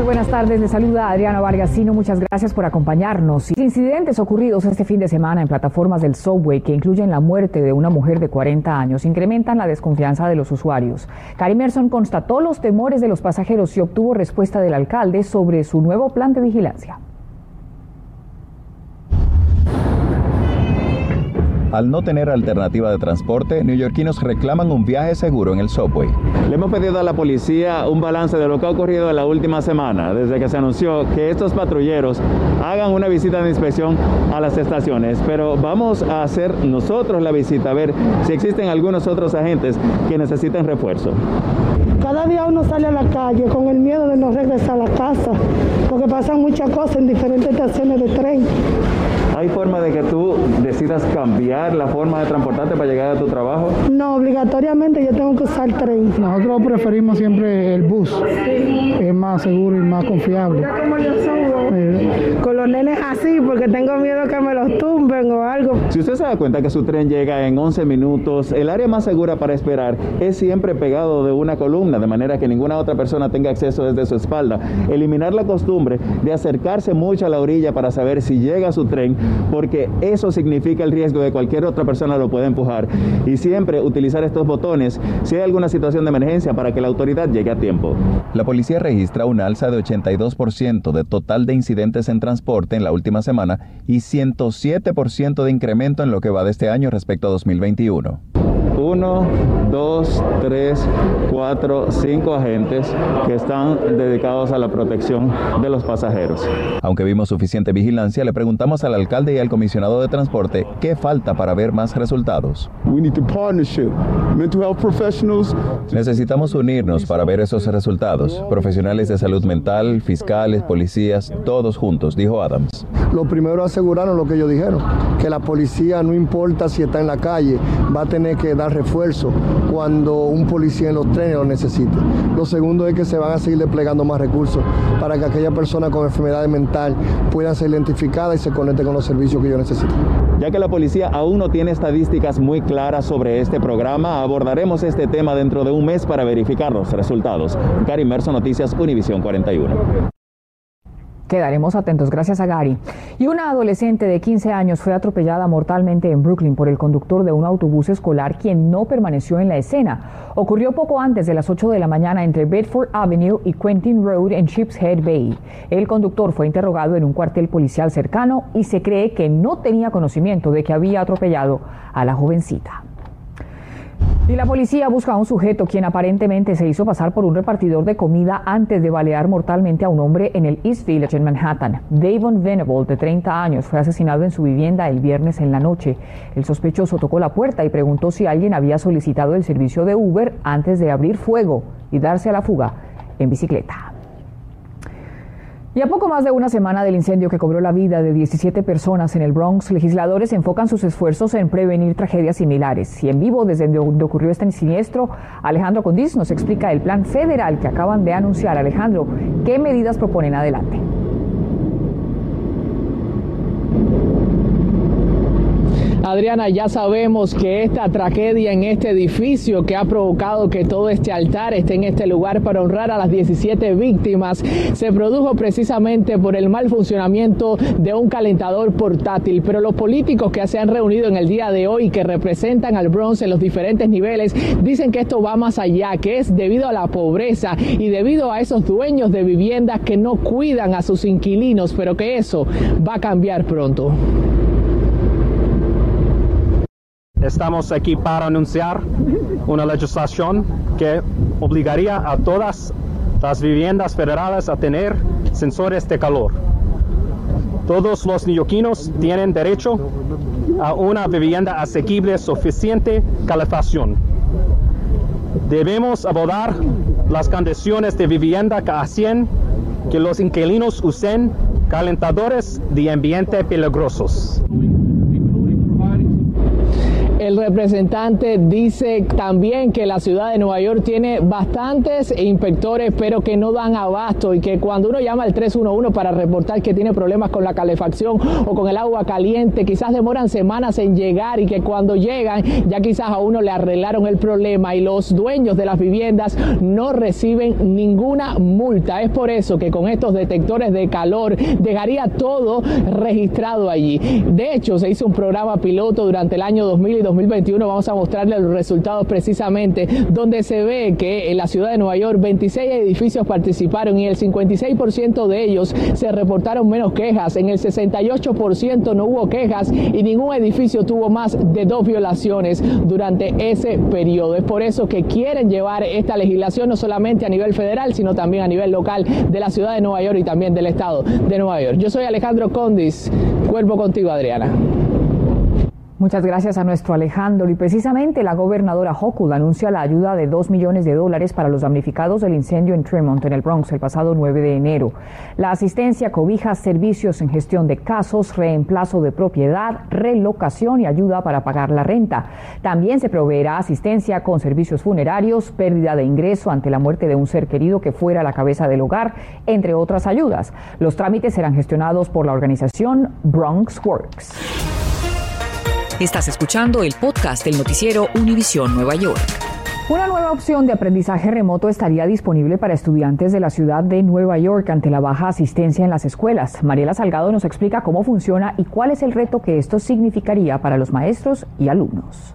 Buenas tardes. Les saluda Adriana Vargasino. Muchas gracias por acompañarnos. Incidentes ocurridos este fin de semana en plataformas del subway que incluyen la muerte de una mujer de 40 años incrementan la desconfianza de los usuarios. Cari Merson constató los temores de los pasajeros y obtuvo respuesta del alcalde sobre su nuevo plan de vigilancia. Al no tener alternativa de transporte, neoyorquinos reclaman un viaje seguro en el subway. Le hemos pedido a la policía un balance de lo que ha ocurrido en la última semana, desde que se anunció que estos patrulleros hagan una visita de inspección a las estaciones. Pero vamos a hacer nosotros la visita, a ver si existen algunos otros agentes que necesiten refuerzo. Cada día uno sale a la calle con el miedo de no regresar a la casa, porque pasan muchas cosas en diferentes estaciones de tren. ¿Hay forma de que tú decidas cambiar la forma de transportarte para llegar a tu trabajo? No, obligatoriamente yo tengo que usar tren. Nosotros preferimos siempre el bus, es más seguro y más confiable. Como yo soy, con los nenes así, porque tengo miedo que me los tumben o algo. Si usted se da cuenta que su tren llega en 11 minutos, el área más segura para esperar es siempre pegado de una columna, de manera que ninguna otra persona tenga acceso desde su espalda. Eliminar la costumbre de acercarse mucho a la orilla para saber si llega su tren porque eso significa el riesgo de cualquier otra persona lo pueda empujar. Y siempre utilizar estos botones si hay alguna situación de emergencia para que la autoridad llegue a tiempo. La policía registra una alza de 82% de total de incidentes en transporte en la última semana y 107% de incremento en lo que va de este año respecto a 2021. Uno, dos, tres, cuatro, cinco agentes que están dedicados a la protección de los pasajeros. Aunque vimos suficiente vigilancia, le preguntamos al alcalde y al comisionado de transporte qué falta para ver más resultados. Necesitamos unirnos para ver esos resultados. Profesionales de salud mental, fiscales, policías, todos juntos, dijo Adams. Lo primero aseguraron lo que ellos dijeron, que la policía no importa si está en la calle, va a tener que dar refuerzo cuando un policía en los trenes lo necesite. Lo segundo es que se van a seguir desplegando más recursos para que aquella persona con enfermedades mental pueda ser identificada y se conecte con los servicios que ellos necesitan. Ya que la policía aún no tiene estadísticas muy claras sobre este programa, abordaremos este tema dentro de un mes para verificar los resultados. Gary Merso, Noticias Univisión 41. Quedaremos atentos, gracias a Gary. Y una adolescente de 15 años fue atropellada mortalmente en Brooklyn por el conductor de un autobús escolar quien no permaneció en la escena. Ocurrió poco antes de las 8 de la mañana entre Bedford Avenue y Quentin Road en Sheepshead Bay. El conductor fue interrogado en un cuartel policial cercano y se cree que no tenía conocimiento de que había atropellado a la jovencita. Y la policía busca a un sujeto quien aparentemente se hizo pasar por un repartidor de comida antes de balear mortalmente a un hombre en el East Village en Manhattan. Davon Venable, de 30 años, fue asesinado en su vivienda el viernes en la noche. El sospechoso tocó la puerta y preguntó si alguien había solicitado el servicio de Uber antes de abrir fuego y darse a la fuga en bicicleta. Y a poco más de una semana del incendio que cobró la vida de 17 personas en el Bronx, legisladores enfocan sus esfuerzos en prevenir tragedias similares. Y en vivo, desde donde ocurrió este siniestro, Alejandro Condiz nos explica el plan federal que acaban de anunciar. Alejandro, ¿qué medidas proponen adelante? Adriana, ya sabemos que esta tragedia en este edificio que ha provocado que todo este altar esté en este lugar para honrar a las 17 víctimas se produjo precisamente por el mal funcionamiento de un calentador portátil. Pero los políticos que se han reunido en el día de hoy que representan al Bronx en los diferentes niveles dicen que esto va más allá, que es debido a la pobreza y debido a esos dueños de viviendas que no cuidan a sus inquilinos, pero que eso va a cambiar pronto. Estamos aquí para anunciar una legislación que obligaría a todas las viviendas federales a tener sensores de calor. Todos los neoyorquinos tienen derecho a una vivienda asequible suficiente calefacción. Debemos abordar las condiciones de vivienda que hacen que los inquilinos usen calentadores de ambiente peligrosos. El representante dice también que la ciudad de Nueva York tiene bastantes inspectores, pero que no dan abasto y que cuando uno llama al 311 para reportar que tiene problemas con la calefacción o con el agua caliente, quizás demoran semanas en llegar y que cuando llegan ya quizás a uno le arreglaron el problema y los dueños de las viviendas no reciben ninguna multa. Es por eso que con estos detectores de calor dejaría todo registrado allí. De hecho, se hizo un programa piloto durante el año 2000 y 2021. Vamos a mostrarle los resultados precisamente, donde se ve que en la ciudad de Nueva York 26 edificios participaron y el 56% de ellos se reportaron menos quejas. En el 68% no hubo quejas y ningún edificio tuvo más de dos violaciones durante ese periodo. Es por eso que quieren llevar esta legislación no solamente a nivel federal, sino también a nivel local de la ciudad de Nueva York y también del estado de Nueva York. Yo soy Alejandro Condis. Cuerpo contigo, Adriana. Muchas gracias a nuestro Alejandro. Y precisamente la gobernadora Hochul anuncia la ayuda de 2 millones de dólares para los damnificados del incendio en Tremont, en el Bronx, el pasado 9 de enero. La asistencia cobija servicios en gestión de casos, reemplazo de propiedad, relocación y ayuda para pagar la renta. También se proveerá asistencia con servicios funerarios, pérdida de ingreso ante la muerte de un ser querido que fuera la cabeza del hogar, entre otras ayudas. Los trámites serán gestionados por la organización Bronx Works. Estás escuchando el podcast del noticiero Univisión Nueva York. Una nueva opción de aprendizaje remoto estaría disponible para estudiantes de la ciudad de Nueva York ante la baja asistencia en las escuelas. Mariela Salgado nos explica cómo funciona y cuál es el reto que esto significaría para los maestros y alumnos.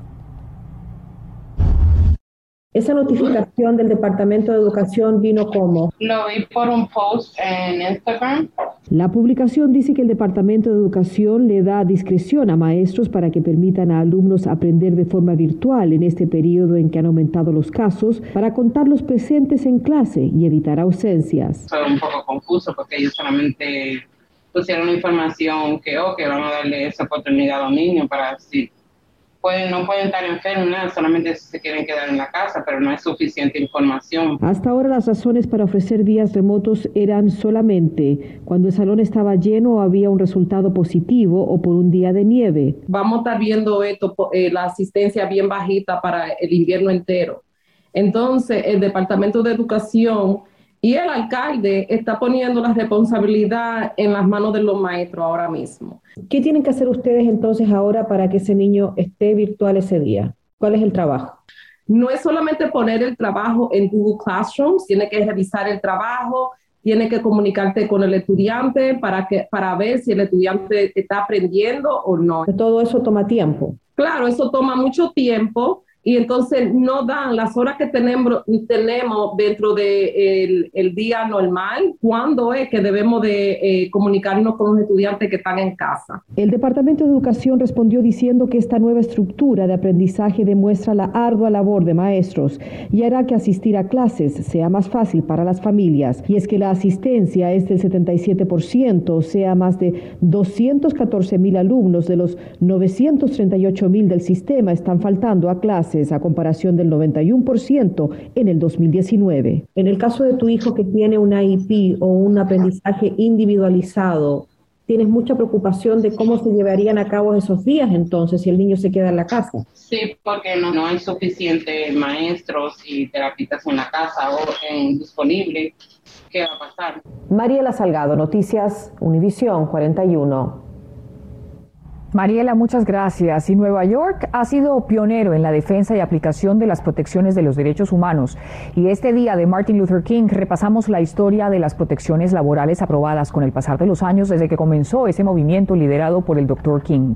Esa notificación del Departamento de Educación vino como... Lo vi por un post en Instagram. La publicación dice que el Departamento de Educación le da discreción a maestros para que permitan a alumnos aprender de forma virtual en este periodo en que han aumentado los casos para contar los presentes en clase y evitar ausencias. Un poco confuso porque ellos solamente pusieron información que, van a darle esa oportunidad a para no pueden estar enfermos, solamente se quieren quedar en la casa, pero no es suficiente información. Hasta ahora las razones para ofrecer días remotos eran solamente cuando el salón estaba lleno o había un resultado positivo o por un día de nieve. Vamos a estar viendo esto, eh, la asistencia bien bajita para el invierno entero. Entonces, el Departamento de Educación y el alcalde está poniendo la responsabilidad en las manos de los maestros ahora mismo. ¿Qué tienen que hacer ustedes entonces ahora para que ese niño esté virtual ese día? ¿Cuál es el trabajo? No es solamente poner el trabajo en Google Classrooms, tiene que revisar el trabajo, tiene que comunicarte con el estudiante para, que, para ver si el estudiante está aprendiendo o no. Todo eso toma tiempo. Claro, eso toma mucho tiempo y entonces no dan las horas que tenemos, dentro del de el día normal, cuándo es que debemos de eh, comunicarnos con los estudiantes que están en casa. El Departamento de Educación respondió diciendo que esta nueva estructura de aprendizaje demuestra la ardua labor de maestros y hará que asistir a clases sea más fácil para las familias. Y es que la asistencia es del 77%, o sea, más de 214 mil alumnos de los 938 mil del sistema están faltando a clases a comparación del 91% en el 2019. En el caso de tu hijo que tiene un IEP o un aprendizaje individualizado, tienes mucha preocupación de cómo se llevarían a cabo esos días entonces si el niño se queda en la casa. Sí, porque no, hay suficientes maestros y terapistas en la casa o en disponible. ¿Qué va a pasar? Mariela Salgado, Noticias Univisión 41. Mariela, muchas gracias. Y Nueva York ha sido pionero en la defensa y aplicación de las protecciones de los derechos humanos. Y este día de Martin Luther King repasamos la historia de las protecciones laborales aprobadas con el pasar de los años desde que comenzó ese movimiento liderado por el Dr. King.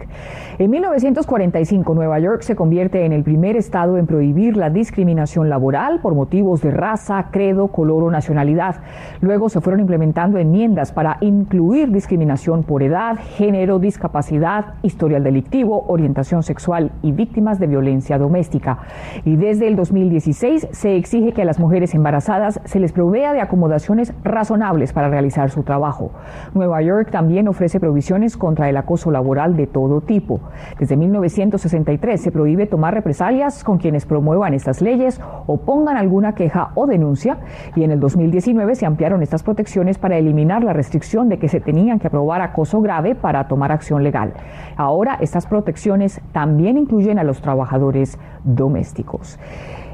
En 1945, Nueva York se convierte en el primer estado en prohibir la discriminación laboral por motivos de raza, credo, color o nacionalidad. Luego se fueron implementando enmiendas para incluir discriminación por edad, género, discapacidad historial delictivo, orientación sexual y víctimas de violencia doméstica. Y desde el 2016 se exige que a las mujeres embarazadas se les provea de acomodaciones razonables para realizar su trabajo. Nueva York también ofrece provisiones contra el acoso laboral de todo tipo. Desde 1963 se prohíbe tomar represalias con quienes promuevan estas leyes o pongan alguna queja o denuncia y en el 2019 se ampliaron estas protecciones para eliminar la restricción de que se tenían que aprobar acoso grave para tomar acción legal. Ahora estas protecciones también incluyen a los trabajadores domésticos.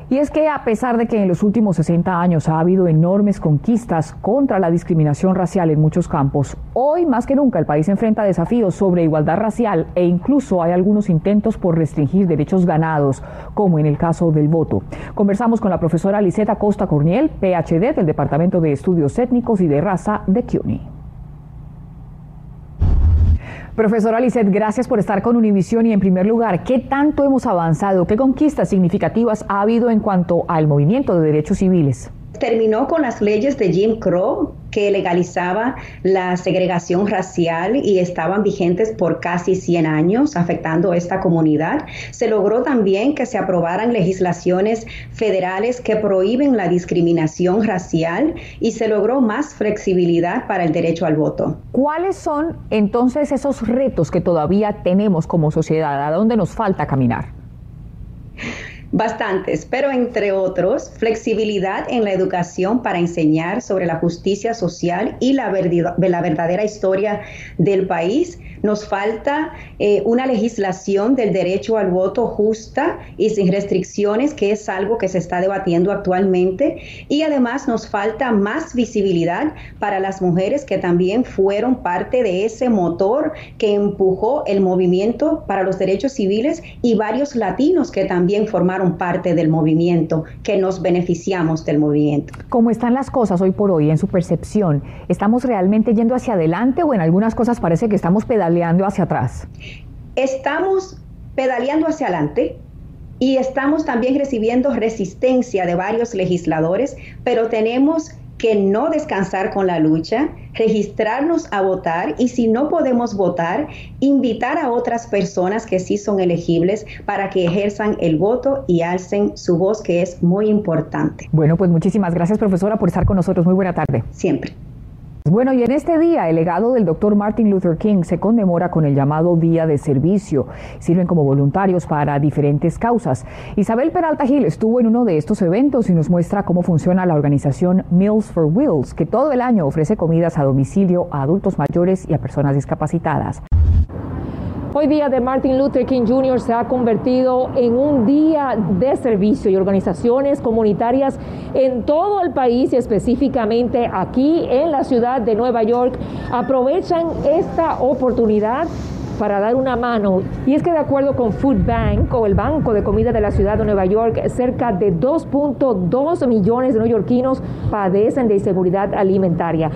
Y es que a pesar de que en los últimos 60 años ha habido enormes conquistas contra la discriminación racial en muchos campos, hoy más que nunca el país enfrenta desafíos sobre igualdad racial e incluso hay algunos intentos por restringir derechos ganados, como en el caso del voto. Conversamos con la profesora Liseta Costa Corniel, PhD del Departamento de Estudios Étnicos y de Raza de CUNY. Profesora Lisset, gracias por estar con Univisión y en primer lugar, ¿qué tanto hemos avanzado? ¿Qué conquistas significativas ha habido en cuanto al movimiento de derechos civiles? terminó con las leyes de Jim Crow que legalizaba la segregación racial y estaban vigentes por casi 100 años afectando a esta comunidad. Se logró también que se aprobaran legislaciones federales que prohíben la discriminación racial y se logró más flexibilidad para el derecho al voto. ¿Cuáles son entonces esos retos que todavía tenemos como sociedad? ¿A dónde nos falta caminar? Bastantes, pero entre otros, flexibilidad en la educación para enseñar sobre la justicia social y la, verdadera historia del país, nos falta eh, una legislación del derecho al voto justa y sin restricciones, que es algo que se está debatiendo actualmente. Y además nos falta más visibilidad para las mujeres que también fueron parte de ese motor que empujó el movimiento para los derechos civiles y varios latinos que también formaron parte del movimiento, que nos beneficiamos del movimiento. ¿Cómo están las cosas hoy por hoy en su percepción? ¿Estamos realmente yendo hacia adelante o en algunas cosas parece que estamos pedaleando? Pedaleando hacia atrás? Estamos pedaleando hacia adelante y estamos también recibiendo resistencia de varios legisladores, pero tenemos que no descansar con la lucha, registrarnos a votar y si no podemos votar, invitar a otras personas que sí son elegibles para que ejerzan el voto y alcen su voz, que es muy importante. Bueno, pues muchísimas gracias profesora por estar con nosotros. Muy buena tarde. Siempre. Bueno, y en este día el legado del doctor Martin Luther King se conmemora con el llamado Día de Servicio. Sirven como voluntarios para diferentes causas. Isabel Peralta Gil estuvo en uno de estos eventos y nos muestra cómo funciona la organización Meals for Wheels, que todo el año ofrece comidas a domicilio a adultos mayores y a personas discapacitadas. Hoy día de Martin Luther King Jr. se ha convertido en un día de servicio y organizaciones comunitarias en todo el país y específicamente aquí en la ciudad de Nueva York aprovechan esta oportunidad para dar una mano. Y es que de acuerdo con Food Bank o el Banco de Comida de la Ciudad de Nueva York, cerca de 2.2 millones de neoyorquinos padecen de inseguridad alimentaria.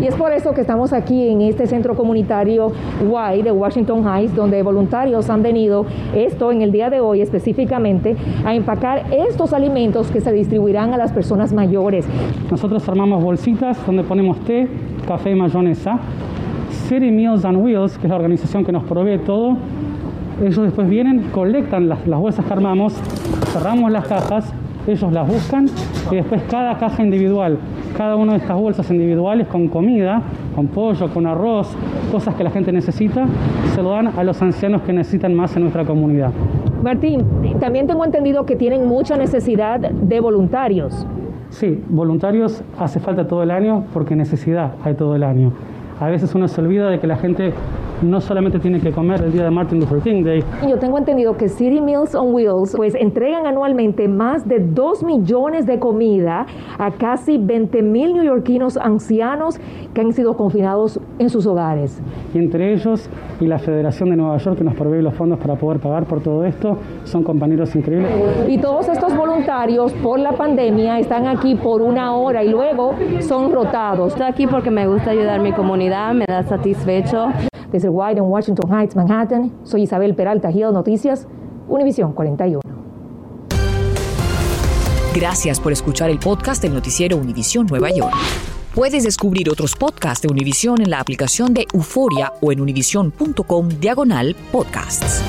Y es por eso que estamos aquí en este centro comunitario Y de Washington Heights, donde voluntarios han venido, esto en el día de hoy específicamente, a empacar estos alimentos que se distribuirán a las personas mayores. Nosotros armamos bolsitas donde ponemos té, café y mayonesa City Meals on Wheels, que es la organización que nos provee todo, ellos después vienen, colectan las, bolsas que armamos, cerramos las cajas, ellos las buscan y después cada caja individual, cada una de estas bolsas individuales con comida, con pollo, con arroz, cosas que la gente necesita, se lo dan a los ancianos que necesitan más en nuestra comunidad. Martín, también tengo entendido que tienen mucha necesidad de voluntarios. Sí, voluntarios hace falta todo el año porque necesidad hay todo el año. A veces uno se olvida de que la gente no solamente tiene que comer el día de Martin Luther King Day. Yo tengo entendido que City Meals on Wheels pues entregan anualmente más de 2 millones de comida a casi 20 mil neoyorquinos ancianos que han sido confinados en sus hogares. Y entre ellos y la Federación de Nueva York que nos provee los fondos para poder pagar por todo esto, son compañeros increíbles. Y todos estos voluntarios por la pandemia están aquí por una hora y luego son rotados. Estoy aquí porque me gusta ayudar a mi comunidad, me da satisfecho. Desde White en Washington Heights, Manhattan, soy Isabel Peralta Gil Noticias, Univisión 41. Gracias por escuchar el podcast del noticiero Univisión Nueva York. Puedes descubrir otros podcasts de Univisión en la aplicación de Euforia o en univision.com diagonal podcasts.